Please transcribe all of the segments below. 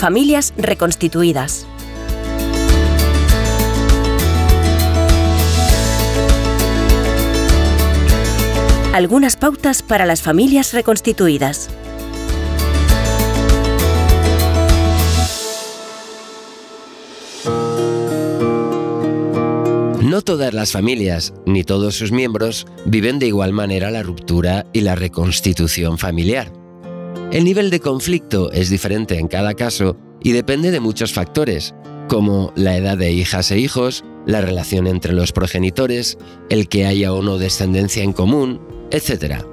Familias reconstituidas. Algunas pautas para las familias reconstituidas. No todas las familias, ni todos sus miembros, viven de igual manera la ruptura y la reconstitución familiar. El nivel de conflicto es diferente en cada caso y depende de muchos factores, como la edad de hijas e hijos, la relación entre los progenitores, el que haya o no descendencia en común, etc.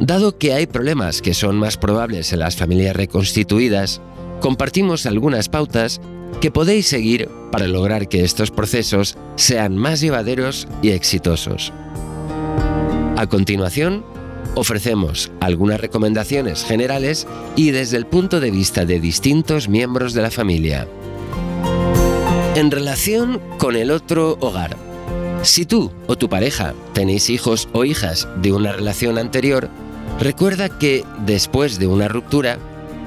Dado que hay problemas que son más probables en las familias reconstituidas, compartimos algunas pautas que podéis seguir para lograr que estos procesos sean más llevaderos y exitosos. A continuación, ofrecemos algunas recomendaciones generales y desde el punto de vista de distintos miembros de la familia. En relación con el otro hogar. Si tú o tu pareja tenéis hijos o hijas de una relación anterior, recuerda que después de una ruptura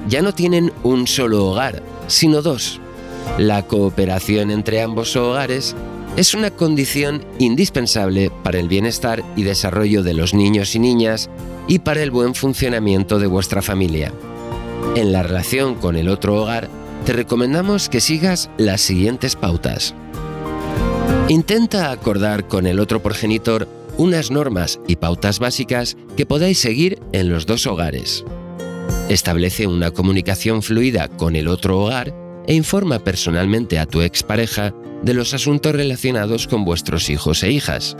ya no tienen un solo hogar, sino dos. La cooperación entre ambos hogares es una condición indispensable para el bienestar y desarrollo de los niños y niñas y para el buen funcionamiento de vuestra familia. En la relación con el otro hogar, te recomendamos que sigas las siguientes pautas. Intenta acordar con el otro progenitor unas normas y pautas básicas que podáis seguir en los dos hogares. Establece una comunicación fluida con el otro hogar e informa personalmente a tu expareja de los asuntos relacionados con vuestros hijos e hijas.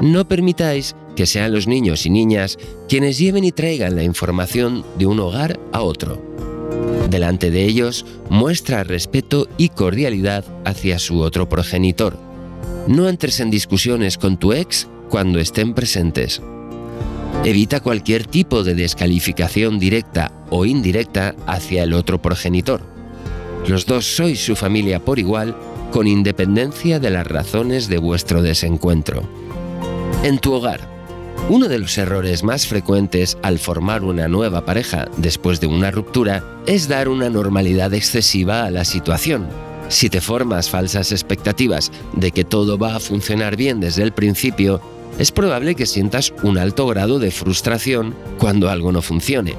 No permitáis que sean los niños y niñas quienes lleven y traigan la información de un hogar a otro. Delante de ellos, muestra respeto y cordialidad hacia su otro progenitor. No entres en discusiones con tu ex cuando estén presentes. Evita cualquier tipo de descalificación directa o indirecta hacia el otro progenitor. Los dos sois su familia por igual con independencia de las razones de vuestro desencuentro. En tu hogar, uno de los errores más frecuentes al formar una nueva pareja después de una ruptura es dar una normalidad excesiva a la situación. Si te formas falsas expectativas de que todo va a funcionar bien desde el principio, es probable que sientas un alto grado de frustración cuando algo no funcione.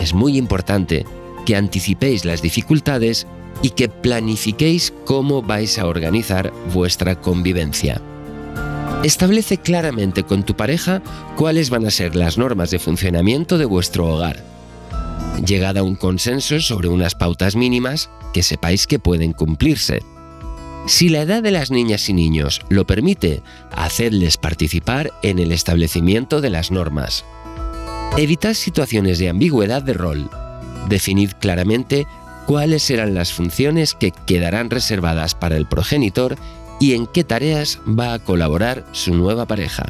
Es muy importante que anticipéis las dificultades y que planifiquéis cómo vais a organizar vuestra convivencia. Establece claramente con tu pareja cuáles van a ser las normas de funcionamiento de vuestro hogar. Llegad a un consenso sobre unas pautas mínimas que sepáis que pueden cumplirse. Si la edad de las niñas y niños lo permite, hacedles participar en el establecimiento de las normas. Evitad situaciones de ambigüedad de rol. Definid claramente cuáles serán las funciones que quedarán reservadas para el progenitor y en qué tareas va a colaborar su nueva pareja.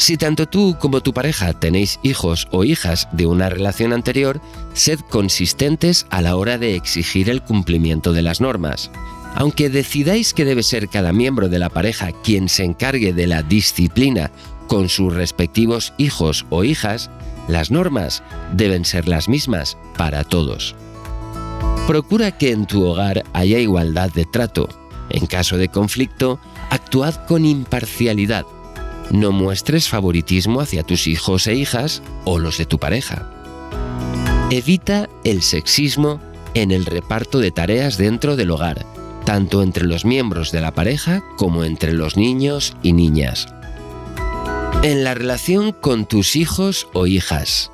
Si tanto tú como tu pareja tenéis hijos o hijas de una relación anterior, sed consistentes a la hora de exigir el cumplimiento de las normas. Aunque decidáis que debe ser cada miembro de la pareja quien se encargue de la disciplina con sus respectivos hijos o hijas, las normas deben ser las mismas para todos. Procura que en tu hogar haya igualdad de trato. En caso de conflicto, actuad con imparcialidad. No muestres favoritismo hacia tus hijos e hijas o los de tu pareja. Evita el sexismo en el reparto de tareas dentro del hogar, tanto entre los miembros de la pareja como entre los niños y niñas. En la relación con tus hijos o hijas.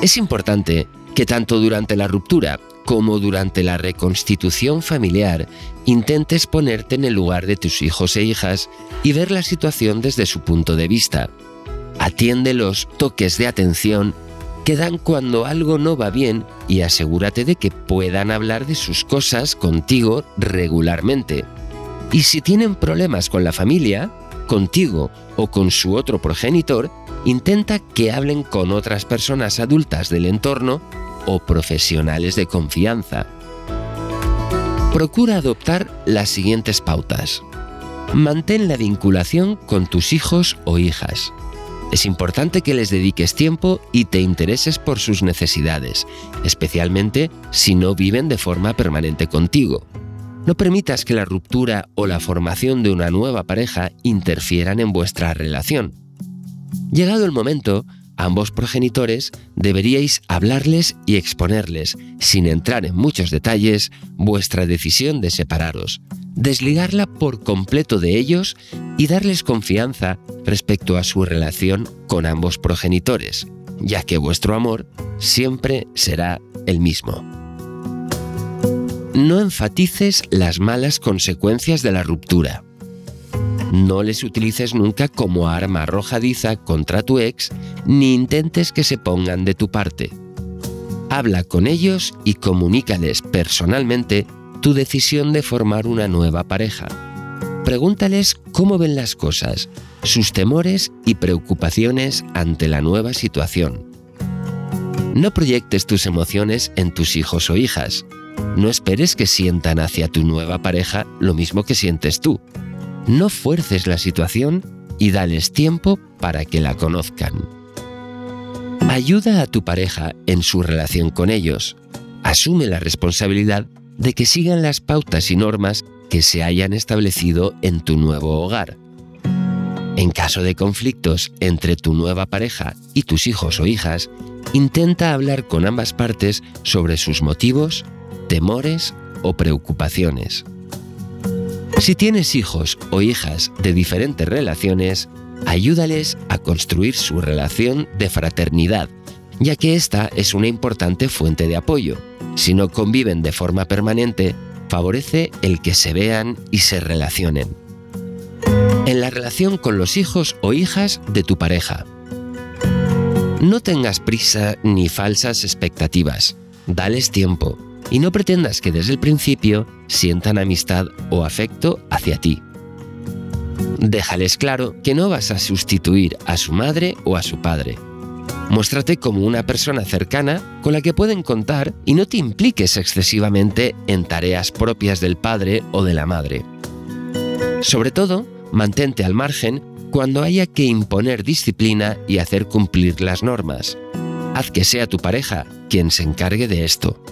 Es importante que tanto durante la ruptura como durante la reconstitución familiar intentes ponerte en el lugar de tus hijos e hijas y ver la situación desde su punto de vista. Atiende los toques de atención que dan cuando algo no va bien y asegúrate de que puedan hablar de sus cosas contigo regularmente. Y si tienen problemas con la familia, contigo o con su otro progenitor, intenta que hablen con otras personas adultas del entorno o profesionales de confianza. Procura adoptar las siguientes pautas. Mantén la vinculación con tus hijos o hijas. Es importante que les dediques tiempo y te intereses por sus necesidades, especialmente si no viven de forma permanente contigo. No permitas que la ruptura o la formación de una nueva pareja interfieran en vuestra relación. Llegado el momento, ambos progenitores deberíais hablarles y exponerles, sin entrar en muchos detalles, vuestra decisión de separaros, desligarla por completo de ellos y darles confianza respecto a su relación con ambos progenitores, ya que vuestro amor siempre será el mismo. No enfatices las malas consecuencias de la ruptura. No les utilices nunca como arma arrojadiza contra tu ex, ni intentes que se pongan de tu parte. Habla con ellos y comunícales personalmente tu decisión de formar una nueva pareja. Pregúntales cómo ven las cosas, sus temores y preocupaciones ante la nueva situación. No proyectes tus emociones en tus hijos o hijas. No esperes que sientan hacia tu nueva pareja lo mismo que sientes tú. No fuerces la situación y dales tiempo para que la conozcan. Ayuda a tu pareja en su relación con ellos. Asume la responsabilidad de que sigan las pautas y normas que se hayan establecido en tu nuevo hogar. En caso de conflictos entre tu nueva pareja y tus hijos o hijas, intenta hablar con ambas partes sobre sus motivos, temores o preocupaciones. Si tienes hijos o hijas de diferentes relaciones, ayúdales a construir su relación de fraternidad, ya que esta es una importante fuente de apoyo si no conviven de forma permanente, favorece el que se vean y se relacionen. En la relación con los hijos o hijas de tu pareja. No tengas prisa ni falsas expectativas. Dales tiempo y no pretendas que desde el principio sientan amistad o afecto hacia ti. Déjales claro que no vas a sustituir a su madre o a su padre Muéstrate como una persona cercana con la que pueden contar y no te impliques excesivamente en tareas propias del padre o de la madre. Sobre todo, mantente al margen cuando haya que imponer disciplina y hacer cumplir las normas. Haz que sea tu pareja quien se encargue de esto.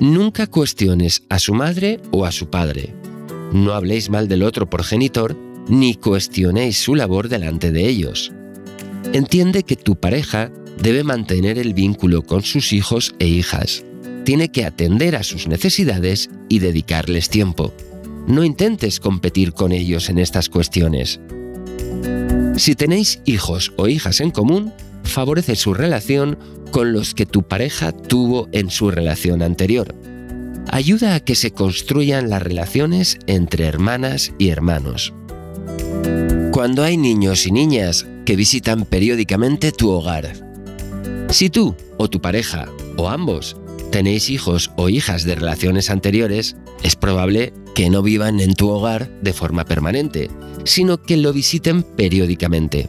Nunca cuestiones a su madre o a su padre. No habléis mal del otro progenitor ni cuestionéis su labor delante de ellos. Entiende que tu pareja debe mantener el vínculo con sus hijos e hijas. Tiene que atender a sus necesidades y dedicarles tiempo. No intentes competir con ellos en estas cuestiones. Si tenéis hijos o hijas en común, favorece su relación con los que tu pareja tuvo en su relación anterior. Ayuda a que se construyan las relaciones entre hermanas y hermanos. Cuando hay niños y niñas que visitan periódicamente tu hogar. Si tú o tu pareja o ambos tenéis hijos o hijas de relaciones anteriores, es probable que no vivan en tu hogar de forma permanente, sino que lo visiten periódicamente.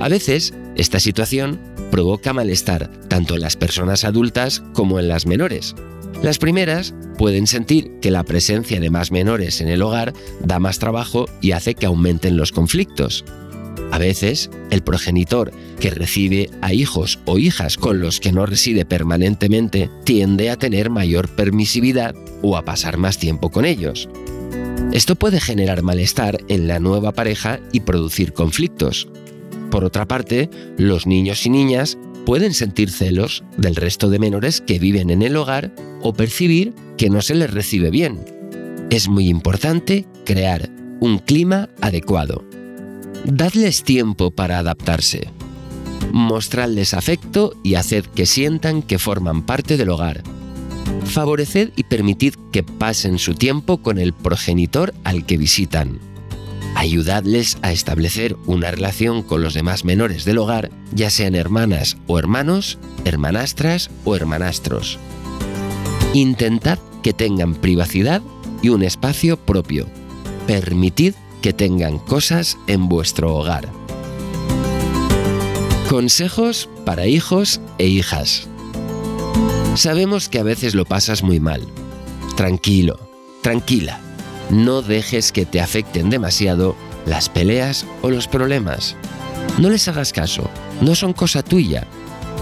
A veces, esta situación provoca malestar tanto en las personas adultas como en las menores. Las primeras pueden sentir que la presencia de más menores en el hogar da más trabajo y hace que aumenten los conflictos. A veces, el progenitor que recibe a hijos o hijas con los que no reside permanentemente tiende a tener mayor permisividad o a pasar más tiempo con ellos. Esto puede generar malestar en la nueva pareja y producir conflictos. Por otra parte, los niños y niñas pueden sentir celos del resto de menores que viven en el hogar o percibir que no se les recibe bien. Es muy importante crear un clima adecuado. Dadles tiempo para adaptarse. Mostradles afecto y haced que sientan que forman parte del hogar. Favoreced y permitid que pasen su tiempo con el progenitor al que visitan. Ayudadles a establecer una relación con los demás menores del hogar, ya sean hermanas o hermanos, hermanastras o hermanastros. Intentad que tengan privacidad y un espacio propio. Permitid que tengan cosas en vuestro hogar. Consejos para hijos e hijas. Sabemos que a veces lo pasas muy mal. Tranquilo, tranquila. No dejes que te afecten demasiado las peleas o los problemas. No les hagas caso, no son cosa tuya.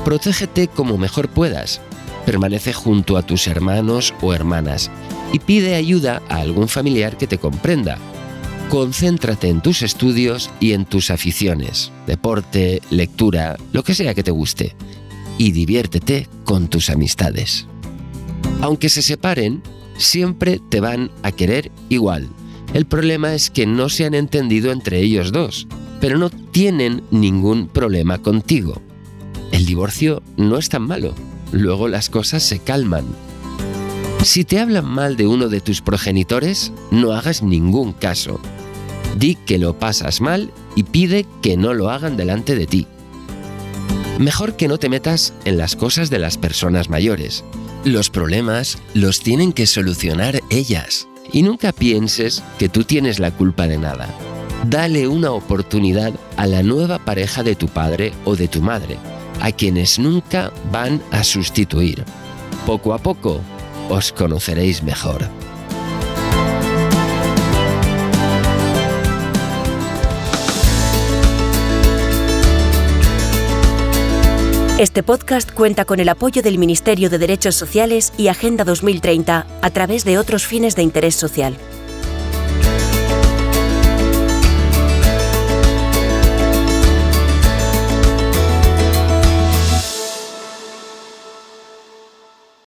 Protégete como mejor puedas. Permanece junto a tus hermanos o hermanas y pide ayuda a algún familiar que te comprenda. Concéntrate en tus estudios y en tus aficiones, deporte, lectura, lo que sea que te guste, y diviértete con tus amistades. Aunque se separen, siempre te van a querer igual. El problema es que no se han entendido entre ellos dos, pero no tienen ningún problema contigo. El divorcio no es tan malo, luego las cosas se calman. Si te hablan mal de uno de tus progenitores, no hagas ningún caso. Di que lo pasas mal y pide que no lo hagan delante de ti. Mejor que no te metas en las cosas de las personas mayores. Los problemas los tienen que solucionar ellas. Y nunca pienses que tú tienes la culpa de nada. Dale una oportunidad a la nueva pareja de tu padre o de tu madre, a quienes nunca van a sustituir. Poco a poco os conoceréis mejor. Este podcast cuenta con el apoyo del Ministerio de Derechos Sociales y Agenda 2030 a través de otros fines de interés social.